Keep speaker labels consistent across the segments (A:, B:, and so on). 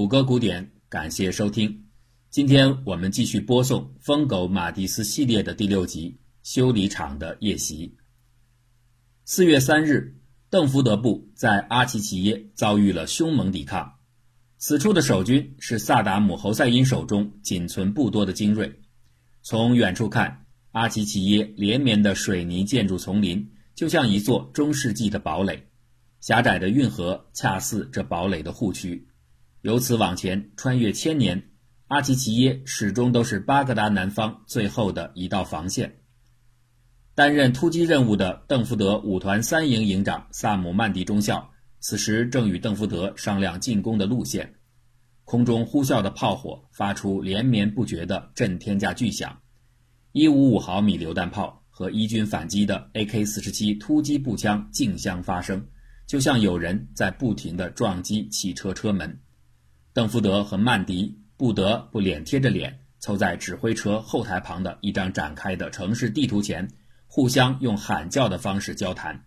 A: 谷歌古典，感谢收听。今天我们继续播送《疯狗马蒂斯》系列的第六集《修理厂的夜袭》。四月三日，邓福德部在阿奇奇耶遭遇了凶猛抵抗。此处的守军是萨达姆侯赛因手中仅存不多的精锐。从远处看，阿奇奇耶连绵的水泥建筑丛林就像一座中世纪的堡垒，狭窄的运河恰似这堡垒的护区。由此往前，穿越千年，阿奇齐耶始终都是巴格达南方最后的一道防线。担任突击任务的邓福德五团三营营长萨姆曼迪中校，此时正与邓福德商量进攻的路线。空中呼啸的炮火发出连绵不绝的震天价巨响，一五五毫米榴弹炮和伊军反击的 AK 四十七突击步枪竞相发生，就像有人在不停地撞击汽车车门。邓福德和曼迪不得不脸贴着脸，凑在指挥车后台旁的一张展开的城市地图前，互相用喊叫的方式交谈。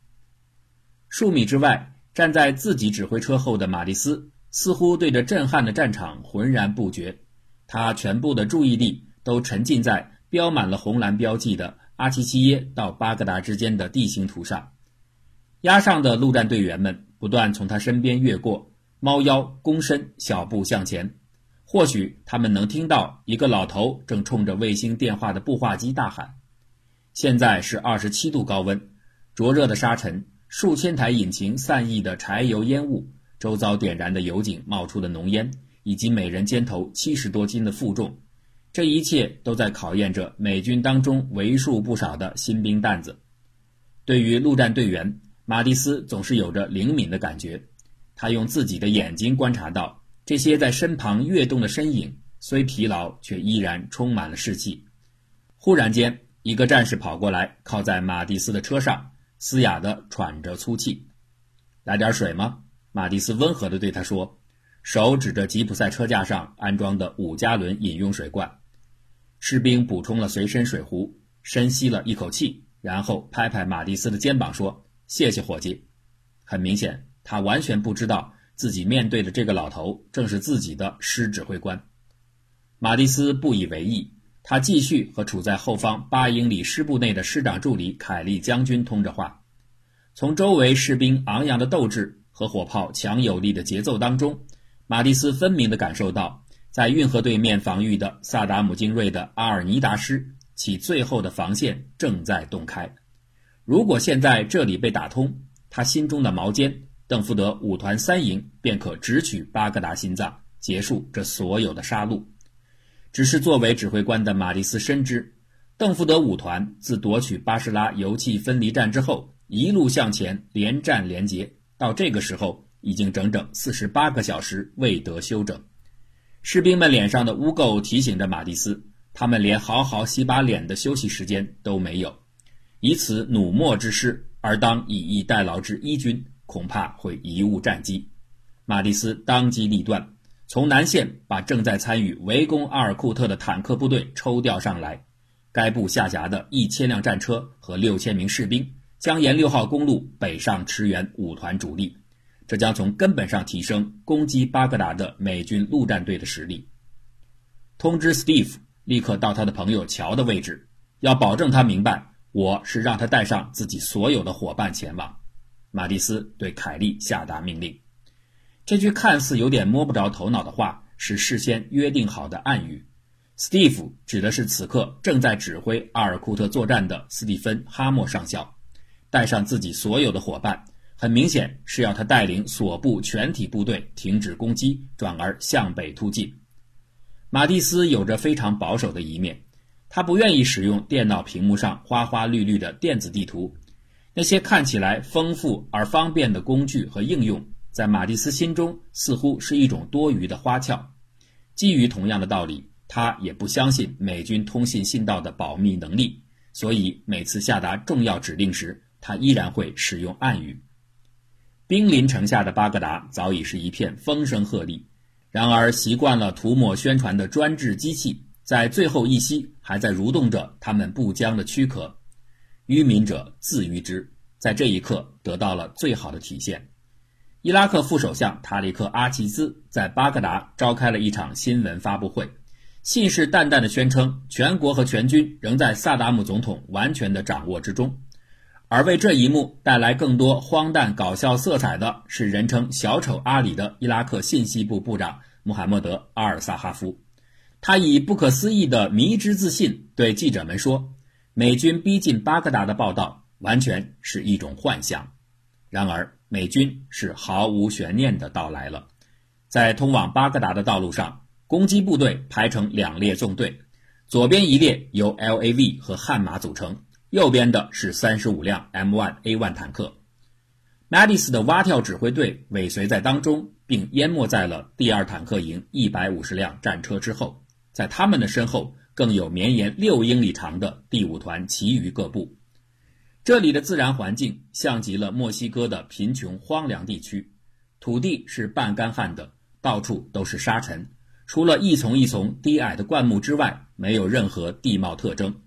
A: 数米之外，站在自己指挥车后的马蒂斯似乎对着震撼的战场浑然不觉，他全部的注意力都沉浸在标满了红蓝标记的阿奇齐耶到巴格达之间的地形图上。压上的陆战队员们不断从他身边越过。猫腰躬身，小步向前。或许他们能听到一个老头正冲着卫星电话的步话机大喊：“现在是二十七度高温，灼热的沙尘，数千台引擎散溢的柴油烟雾，周遭点燃的油井冒出的浓烟，以及每人肩头七十多斤的负重，这一切都在考验着美军当中为数不少的新兵蛋子。对于陆战队员，马蒂斯总是有着灵敏的感觉。”他用自己的眼睛观察到这些在身旁跃动的身影，虽疲劳，却依然充满了士气。忽然间，一个战士跑过来，靠在马蒂斯的车上，嘶哑地喘着粗气。“来点水吗？”马蒂斯温和地对他说，手指着吉普赛车架上安装的五加仑饮用水罐。士兵补充了随身水壶，深吸了一口气，然后拍拍马蒂斯的肩膀说：“谢谢，伙计。”很明显。他完全不知道自己面对的这个老头正是自己的师指挥官。马蒂斯不以为意，他继续和处在后方八英里师部内的师长助理凯利将军通着话。从周围士兵昂扬的斗志和火炮强有力的节奏当中，马蒂斯分明地感受到，在运河对面防御的萨达姆精锐的阿尔尼达师其最后的防线正在洞开。如果现在这里被打通，他心中的矛尖。邓福德五团三营便可直取巴格达心脏，结束这所有的杀戮。只是作为指挥官的马蒂斯深知，邓福德五团自夺取巴士拉油气分离站之后，一路向前，连战连捷，到这个时候已经整整四十八个小时未得休整。士兵们脸上的污垢提醒着马蒂斯，他们连好好洗把脸的休息时间都没有。以此努墨之师，而当以逸待劳之一军。恐怕会贻误战机。马蒂斯当机立断，从南线把正在参与围攻阿尔库特的坦克部队抽调上来。该部下辖的一千辆战车和六千名士兵将沿六号公路北上驰援五团主力，这将从根本上提升攻击巴格达的美军陆战队的实力。通知 Steve 立刻到他的朋友乔的位置，要保证他明白我是让他带上自己所有的伙伴前往。马蒂斯对凯利下达命令。这句看似有点摸不着头脑的话，是事先约定好的暗语。Steve 指的是此刻正在指挥阿尔库特作战的斯蒂芬·哈默上校，带上自己所有的伙伴，很明显是要他带领所部全体部队停止攻击，转而向北突进。马蒂斯有着非常保守的一面，他不愿意使用电脑屏幕上花花绿绿的电子地图。那些看起来丰富而方便的工具和应用，在马蒂斯心中似乎是一种多余的花俏。基于同样的道理，他也不相信美军通信信道的保密能力，所以每次下达重要指令时，他依然会使用暗语。兵临城下的巴格达早已是一片风声鹤唳，然而习惯了涂抹宣传的专制机器，在最后一息还在蠕动着他们不僵的躯壳。愚民者自愚之，在这一刻得到了最好的体现。伊拉克副首相塔里克·阿齐兹在巴格达召开了一场新闻发布会，信誓旦旦地宣称，全国和全军仍在萨达姆总统完全的掌握之中。而为这一幕带来更多荒诞搞笑色彩的是，人称“小丑阿里”的伊拉克信息部部长穆罕默德·阿尔萨哈夫。他以不可思议的迷之自信对记者们说：“美军逼近巴格达的报道完全是一种幻象。”然而。美军是毫无悬念地到来了，在通往巴格达的道路上，攻击部队排成两列纵队，左边一列由 LAV 和悍马组成，右边的是三十五辆 M1A1 坦克。马蒂斯的蛙跳指挥队尾随在当中，并淹没在了第二坦克营一百五十辆战车之后，在他们的身后更有绵延六英里长的第五团其余各部。这里的自然环境像极了墨西哥的贫穷荒凉地区，土地是半干旱的，到处都是沙尘，除了一丛一丛低矮的灌木之外，没有任何地貌特征。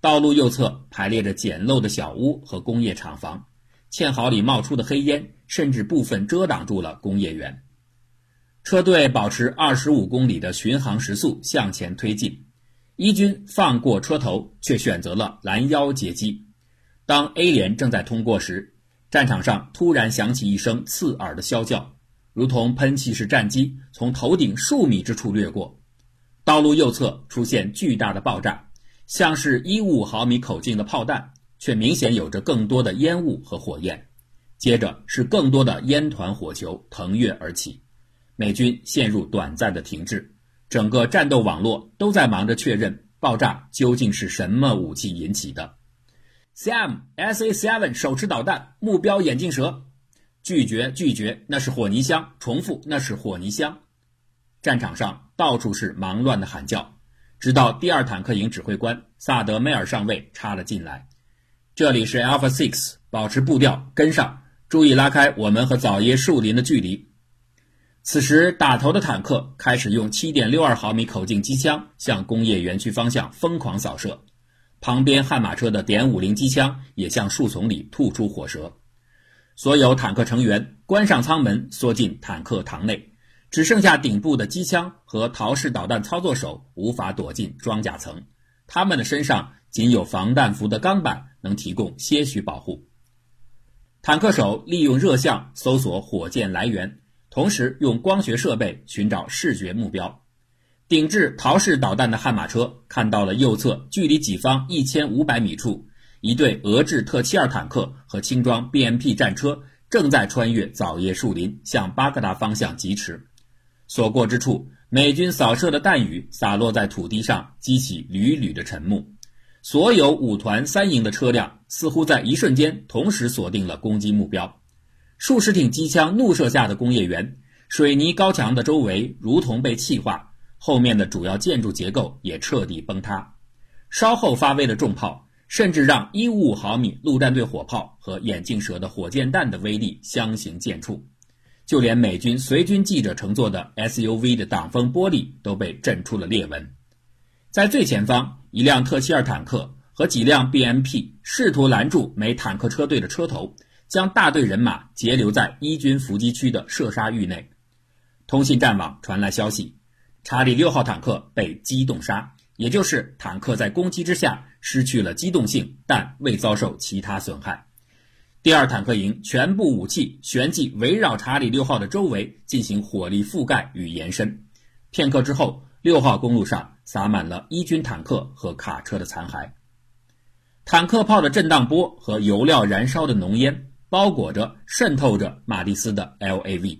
A: 道路右侧排列着简陋的小屋和工业厂房，堑壕里冒出的黑烟甚至部分遮挡住了工业园。车队保持二十五公里的巡航时速向前推进，一军放过车头，却选择了拦腰截击。当 A 连正在通过时，战场上突然响起一声刺耳的啸叫，如同喷气式战机从头顶数米之处掠过。道路右侧出现巨大的爆炸，像是一五毫米口径的炮弹，却明显有着更多的烟雾和火焰。接着是更多的烟团火球腾跃而起，美军陷入短暂的停滞，整个战斗网络都在忙着确认爆炸究竟是什么武器引起的。Sam SA7 手持导弹，目标眼镜蛇。拒绝，拒绝，那是火泥箱。重复，那是火泥箱。战场上到处是忙乱的喊叫，直到第二坦克营指挥官萨德梅尔上尉插了进来。这里是 Alpha Six，保持步调，跟上，注意拉开我们和枣耶树林的距离。此时打头的坦克开始用7.62毫米口径机枪向工业园区方向疯狂扫射。旁边悍马车的点五零机枪也向树丛里吐出火舌，所有坦克成员关上舱门，缩进坦克膛内，只剩下顶部的机枪和陶式导弹操作手无法躲进装甲层，他们的身上仅有防弹服的钢板能提供些许保护。坦克手利用热像搜索火箭来源，同时用光学设备寻找视觉目标。顶置陶式导弹的悍马车看到了右侧距离己方一千五百米处，一队俄制特七二坦克和轻装 BMP 战车正在穿越枣叶树林向巴格达方向疾驰。所过之处，美军扫射的弹雨洒落在土地上，激起缕缕的沉幕。所有五团三营的车辆似乎在一瞬间同时锁定了攻击目标。数十挺机枪怒射下的工业园，水泥高墙的周围如同被气化。后面的主要建筑结构也彻底崩塌，稍后发威的重炮甚至让155毫米陆战队火炮和眼镜蛇的火箭弹的威力相形见绌，就连美军随军记者乘坐的 SUV 的挡风玻璃都被震出了裂纹。在最前方，一辆特七二坦克和几辆 BMP 试图拦住美坦克车队的车头，将大队人马截留在一军伏击区的射杀域内。通信战网传来消息。查理六号坦克被机动杀，也就是坦克在攻击之下失去了机动性，但未遭受其他损害。第二坦克营全部武器旋即围绕查理六号的周围进行火力覆盖与延伸。片刻之后，六号公路上洒满了一军坦克和卡车的残骸。坦克炮的震荡波和油料燃烧的浓烟包裹着、渗透着马蒂斯的 LAV，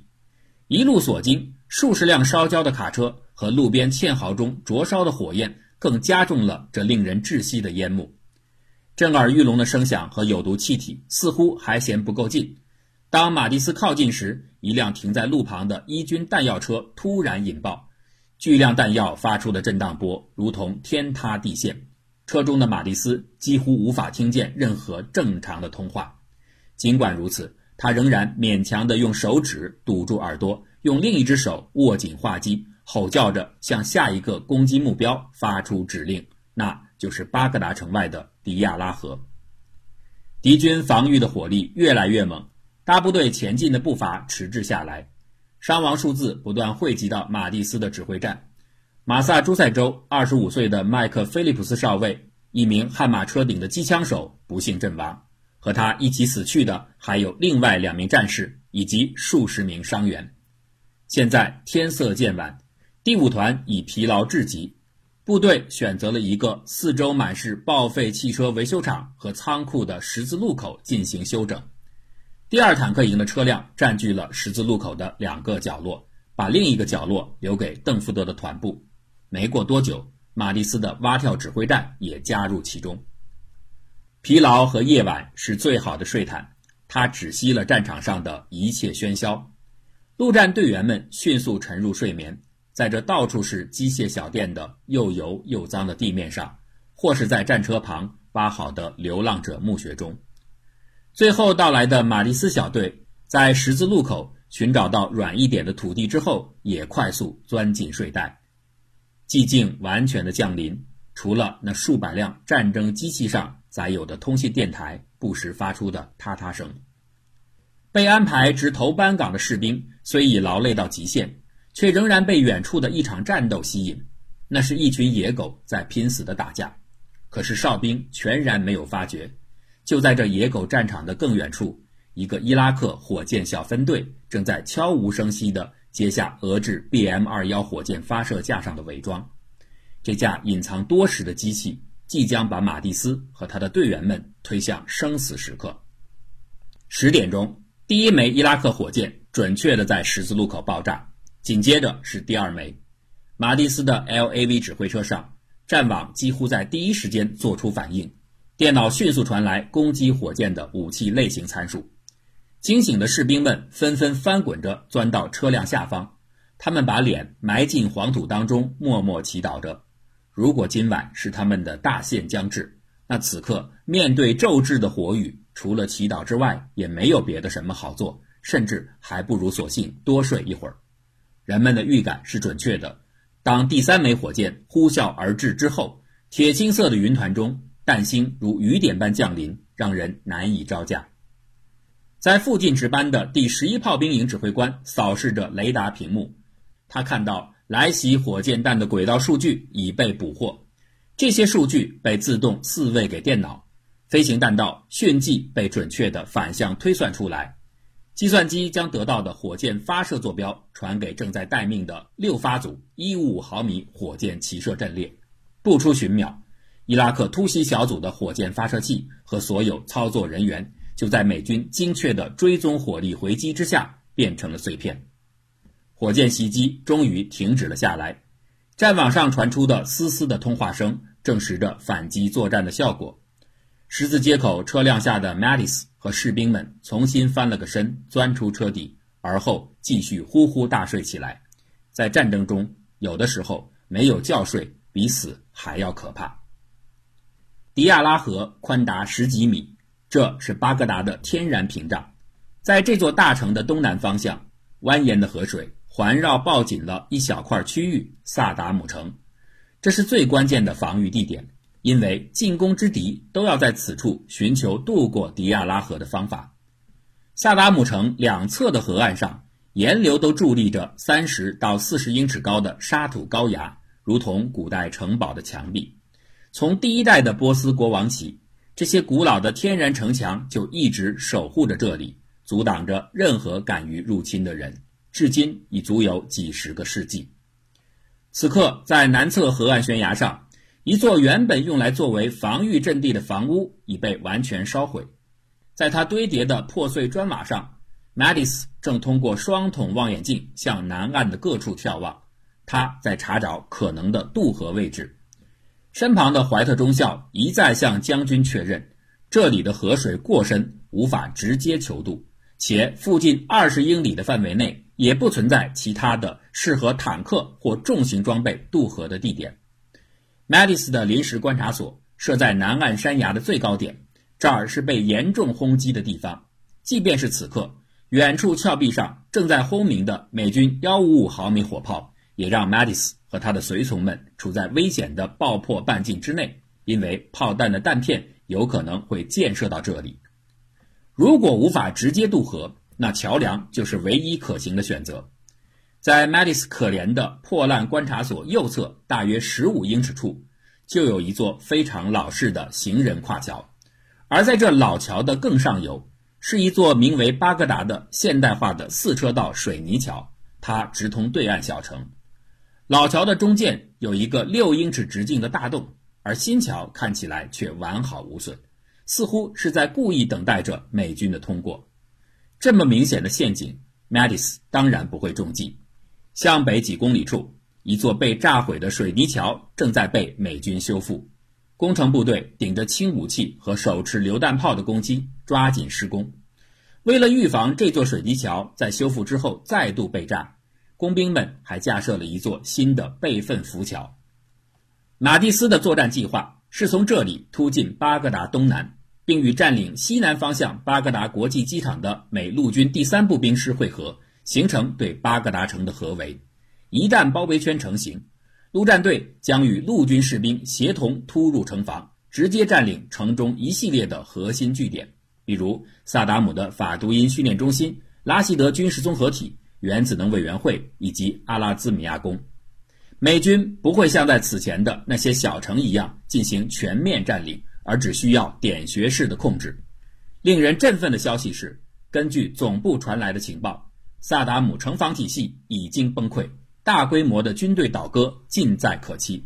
A: 一路所经，数十辆烧焦的卡车。和路边堑壕中灼烧的火焰，更加重了这令人窒息的烟幕。震耳欲聋的声响和有毒气体似乎还嫌不够劲。当马蒂斯靠近时，一辆停在路旁的伊军弹药车突然引爆，巨量弹药发出的震荡波如同天塌地陷。车中的马蒂斯几乎无法听见任何正常的通话。尽管如此，他仍然勉强地用手指堵住耳朵，用另一只手握紧话机。吼叫着向下一个攻击目标发出指令，那就是巴格达城外的迪亚拉河。敌军防御的火力越来越猛，大部队前进的步伐迟滞下来，伤亡数字不断汇集到马蒂斯的指挥站。马萨诸塞州25岁的麦克菲利普斯少尉，一名悍马车顶的机枪手，不幸阵亡。和他一起死去的还有另外两名战士以及数十名伤员。现在天色渐晚，第五团已疲劳至极，部队选择了一个四周满是报废汽车维修厂和仓库的十字路口进行休整。第二坦克营的车辆占据了十字路口的两个角落，把另一个角落留给邓福德的团部。没过多久，马蒂斯的蛙跳指挥站也加入其中。疲劳和夜晚是最好的睡毯，它止息了战场上的一切喧嚣。陆战队员们迅速沉入睡眠，在这到处是机械小店的又油又脏的地面上，或是在战车旁挖好的流浪者墓穴中。最后到来的马蒂斯小队，在十字路口寻找到软一点的土地之后，也快速钻进睡袋。寂静完全的降临，除了那数百辆战争机器上载有的通信电台不时发出的嗒嗒声。被安排值头班岗的士兵虽已劳累到极限，却仍然被远处的一场战斗吸引。那是一群野狗在拼死的打架，可是哨兵全然没有发觉。就在这野狗战场的更远处，一个伊拉克火箭小分队正在悄无声息地揭下俄制 BM 二幺火箭发射架上的伪装。这架隐藏多时的机器即将把马蒂斯和他的队员们推向生死时刻。十点钟，第一枚伊拉克火箭准确地在十字路口爆炸，紧接着是第二枚。马蒂斯的 LAV 指挥车上，战网几乎在第一时间做出反应。电脑迅速传来攻击火箭的武器类型参数，惊醒的士兵们纷纷翻滚着钻到车辆下方，他们把脸埋进黄土当中，默默祈祷着：如果今晚是他们的大限将至，那此刻面对骤至的火雨，除了祈祷之外，也没有别的什么好做，甚至还不如索性多睡一会儿。人们的预感是准确的，当第三枚火箭呼啸而至之后，铁青色的云团中。弹星如雨点般降临，让人难以招架。在附近值班的第十一炮兵营指挥官扫视着雷达屏幕，他看到来袭火箭弹的轨道数据已被捕获，这些数据被自动自喂给电脑，飞行弹道迅即被准确的反向推算出来。计算机将得到的火箭发射坐标传给正在待命的六发组一五五毫米火箭齐射阵列，不出旬秒。伊拉克突袭小组的火箭发射器和所有操作人员就在美军精确的追踪火力回击之下变成了碎片。火箭袭击终于停止了下来，战网上传出的嘶嘶的通话声证实着反击作战的效果。十字街口车辆下的 Matis 和士兵们重新翻了个身，钻出车底，而后继续呼呼大睡起来。在战争中，有的时候没有觉睡比死还要可怕。迪亚拉河宽达十几米，这是巴格达的天然屏障。在这座大城的东南方向，蜿蜒的河水环绕抱紧了一小块区域——萨达姆城。这是最关键的防御地点，因为进攻之敌都要在此处寻求渡过迪亚拉河的方法。萨达姆城两侧的河岸上，沿流都伫立着三十到四十英尺高的沙土高崖，如同古代城堡的墙壁。从第一代的波斯国王起，这些古老的天然城墙就一直守护着这里，阻挡着任何敢于入侵的人。至今已足有几十个世纪。此刻，在南侧河岸悬崖上，一座原本用来作为防御阵地的房屋已被完全烧毁。在它堆叠的破碎砖瓦上，Madis 正通过双筒望远镜向南岸的各处眺望，他在查找可能的渡河位置。身旁的怀特中校一再向将军确认，这里的河水过深，无法直接求渡，且附近二十英里的范围内也不存在其他的适合坦克或重型装备渡河的地点。Madis 的临时观察所设在南岸山崖的最高点，这儿是被严重轰击的地方。即便是此刻，远处峭壁上正在轰鸣的美军幺五五毫米火炮，也让 Madis。和他的随从们处在危险的爆破半径之内，因为炮弹的弹片有可能会溅射到这里。如果无法直接渡河，那桥梁就是唯一可行的选择。在马蒂斯可怜的破烂观察所右侧大约十五英尺处，就有一座非常老式的行人跨桥，而在这老桥的更上游，是一座名为巴格达的现代化的四车道水泥桥，它直通对岸小城。老桥的中间有一个六英尺直径的大洞，而新桥看起来却完好无损，似乎是在故意等待着美军的通过。这么明显的陷阱，马蒂斯当然不会中计。向北几公里处，一座被炸毁的水泥桥正在被美军修复，工程部队顶着轻武器和手持榴弹炮的攻击，抓紧施工。为了预防这座水泥桥在修复之后再度被炸。工兵们还架设了一座新的备份浮桥。马蒂斯的作战计划是从这里突进巴格达东南，并与占领西南方向巴格达国际机场的美陆军第三步兵师会合，形成对巴格达城的合围。一旦包围圈成型，陆战队将与陆军士兵协同突入城防，直接占领城中一系列的核心据点，比如萨达姆的法杜因训练中心、拉希德军事综合体。原子能委员会以及阿拉兹米亚宫，美军不会像在此前的那些小城一样进行全面占领，而只需要点穴式的控制。令人振奋的消息是，根据总部传来的情报，萨达姆城防体系已经崩溃，大规模的军队倒戈近在可期。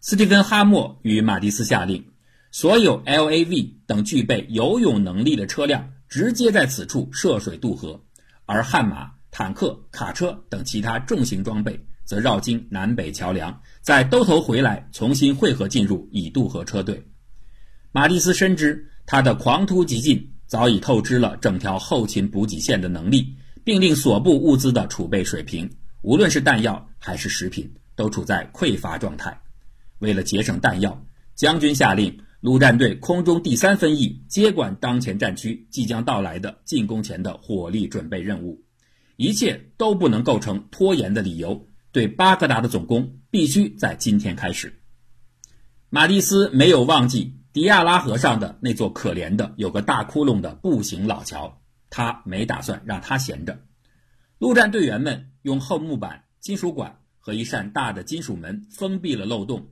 A: 斯蒂芬·哈默与马蒂斯下令，所有 LAV 等具备游泳能力的车辆直接在此处涉水渡河。而悍马、坦克、卡车等其他重型装备则绕经南北桥梁，再兜头回来，重新汇合进入已渡河车队。马蒂斯深知他的狂突急进早已透支了整条后勤补给线的能力，并令所部物资的储备水平，无论是弹药还是食品，都处在匮乏状态。为了节省弹药，将军下令陆战队空中第三分翼接管当前战区即将到来的进攻前的火力准备任务，一切都不能构成拖延的理由。对巴格达的总攻必须在今天开始。马蒂斯没有忘记迪亚拉河上的那座可怜的有个大窟窿的步行老桥，他没打算让它闲着。陆战队员们用厚木板、金属管和一扇大的金属门封闭了漏洞。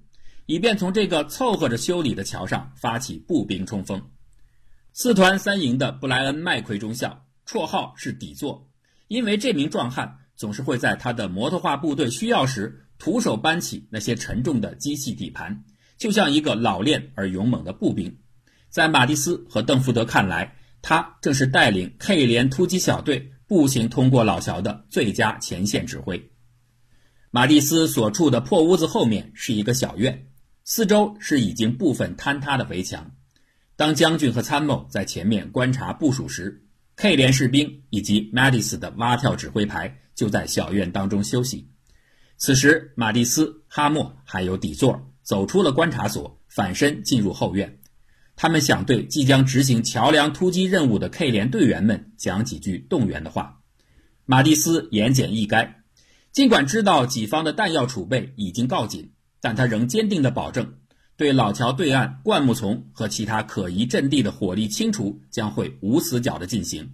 A: 以便从这个凑合着修理的桥上发起步兵冲锋。四团三营的布莱恩·麦奎中校，绰号是底座，因为这名壮汉总是会在他的摩托化部队需要时徒手搬起那些沉重的机器底盘，就像一个老练而勇猛的步兵。在马蒂斯和邓福德看来，他正是带领 K 连突击小队步行通过老桥的最佳前线指挥。马蒂斯所处的破屋子后面是一个小院。四周是已经部分坍塌的围墙。当将军和参谋在前面观察部署时，K 连士兵以及马蒂斯的蛙跳指挥排就在小院当中休息。此时，马蒂斯、哈默还有底座走出了观察所，反身进入后院。他们想对即将执行桥梁突击任务的 K 连队员们讲几句动员的话。马蒂斯言简意赅，尽管知道己方的弹药储备已经告紧。但他仍坚定地保证，对老桥对岸灌木丛和其他可疑阵地的火力清除将会无死角地进行。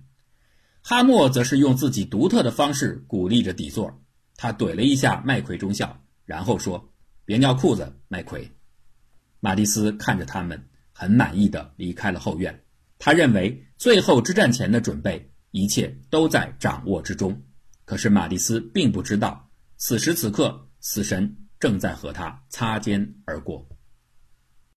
A: 哈默则是用自己独特的方式鼓励着底座，他怼了一下麦奎中校，然后说：“别尿裤子，麦奎。”马蒂斯看着他们，很满意的离开了后院。他认为最后之战前的准备一切都在掌握之中。可是马蒂斯并不知道，此时此刻，死神。正在和他擦肩而过。